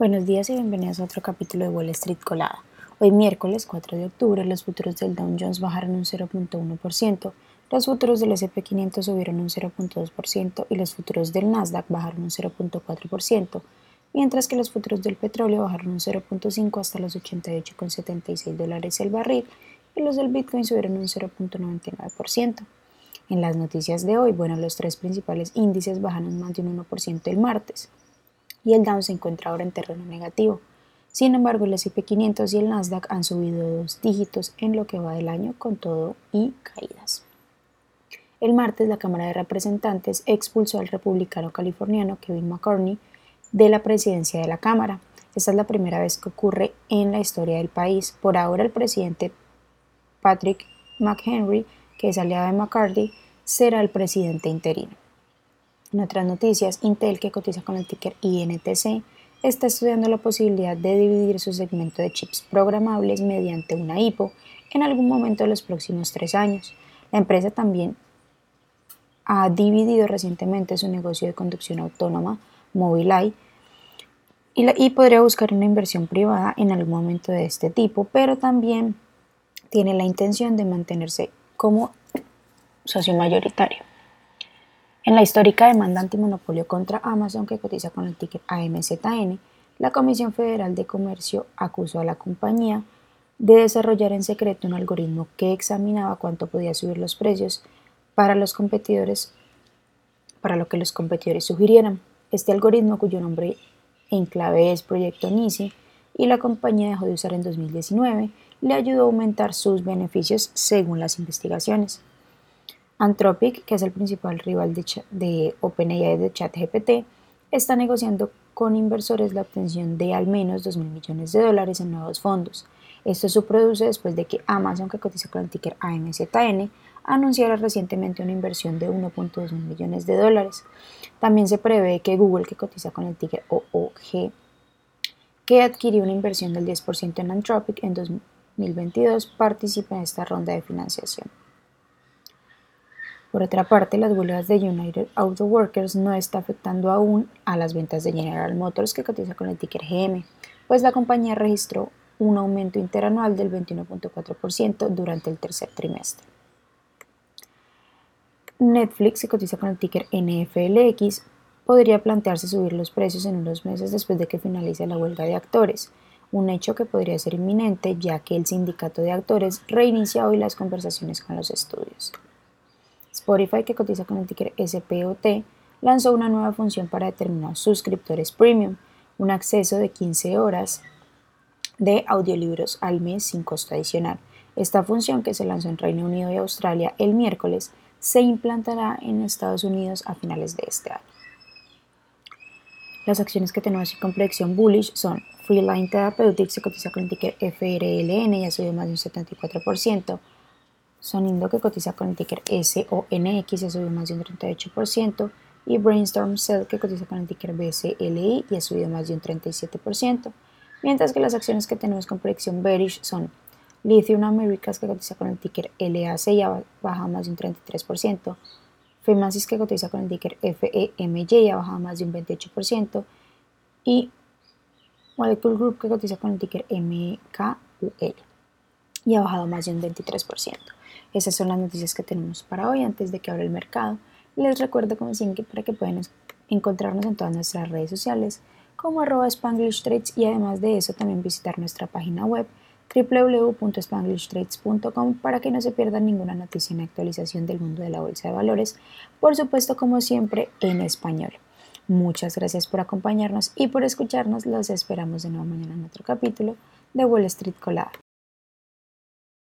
Buenos días y bienvenidos a otro capítulo de Wall Street Colada. Hoy miércoles 4 de octubre los futuros del Dow Jones bajaron un 0.1%, los futuros del S&P 500 subieron un 0.2% y los futuros del Nasdaq bajaron un 0.4%, mientras que los futuros del petróleo bajaron un 0.5 hasta los 88,76 dólares el barril y los del Bitcoin subieron un 0.99%. En las noticias de hoy, bueno, los tres principales índices bajaron más de un 1% el martes y el Dow se encuentra ahora en terreno negativo. Sin embargo, el S&P 500 y el Nasdaq han subido dos dígitos en lo que va del año con todo y caídas. El martes, la Cámara de Representantes expulsó al republicano californiano Kevin McCartney de la presidencia de la Cámara. Esta es la primera vez que ocurre en la historia del país. Por ahora, el presidente Patrick McHenry, que es aliado de McCarthy, será el presidente interino. En otras noticias, Intel, que cotiza con el ticker INTC, está estudiando la posibilidad de dividir su segmento de chips programables mediante una IPO en algún momento de los próximos tres años. La empresa también ha dividido recientemente su negocio de conducción autónoma, Mobileye, y, y podría buscar una inversión privada en algún momento de este tipo, pero también tiene la intención de mantenerse como socio mayoritario. En la histórica demanda antimonopolio contra Amazon, que cotiza con el ticket AMZN, la Comisión Federal de Comercio acusó a la compañía de desarrollar en secreto un algoritmo que examinaba cuánto podía subir los precios para los competidores, para lo que los competidores sugirieran. Este algoritmo, cuyo nombre en clave es Proyecto NISI, y la compañía dejó de usar en 2019, le ayudó a aumentar sus beneficios según las investigaciones. Anthropic, que es el principal rival de, OpenAI de ChatGPT, está negociando con inversores la obtención de al menos 2 mil millones de dólares en nuevos fondos. Esto se produce después de que Amazon, que cotiza con el ticker AMZN, anunciara recientemente una inversión de 1.2 mil millones de dólares. También se prevé que Google, que cotiza con el ticker OOG, que adquirió una inversión del 10% en Anthropic en 2022, participe en esta ronda de financiación. Por otra parte, las huelgas de United Auto Workers no está afectando aún a las ventas de General Motors que cotiza con el ticker GM, pues la compañía registró un aumento interanual del 21.4% durante el tercer trimestre. Netflix, que cotiza con el ticker NFLX, podría plantearse subir los precios en unos meses después de que finalice la huelga de actores, un hecho que podría ser inminente ya que el sindicato de actores reinicia hoy las conversaciones con los estudios. Spotify, que cotiza con el ticker SPOT, lanzó una nueva función para determinar suscriptores premium, un acceso de 15 horas de audiolibros al mes sin costo adicional. Esta función, que se lanzó en Reino Unido y Australia el miércoles, se implantará en Estados Unidos a finales de este año. Las acciones que tenemos con predicción bullish son Freeline Therapeutics, se cotiza con el ticker FRLN y ha más de un 74%, Sonindo que cotiza con el ticker SONX ha subido más de un 38% y Brainstorm Cell que cotiza con el ticker BCLI y ha subido más de un 37%, mientras que las acciones que tenemos con predicción bearish son Lithium Americas que cotiza con el ticker LAC y ha bajado más de un 33%, Femasis que cotiza con el ticker FEMY y ha bajado más de un 28% y Molecule Group que cotiza con el ticker MKUL y ha bajado más de un 23%. Esas son las noticias que tenemos para hoy antes de que abra el mercado. Les recuerdo como siempre para que pueden encontrarnos en todas nuestras redes sociales como arroba Spanglish Trades y además de eso también visitar nuestra página web www.spanglishtrades.com para que no se pierdan ninguna noticia ni actualización del mundo de la bolsa de valores, por supuesto como siempre en español. Muchas gracias por acompañarnos y por escucharnos. Los esperamos de nuevo mañana en otro capítulo de Wall Street Colada.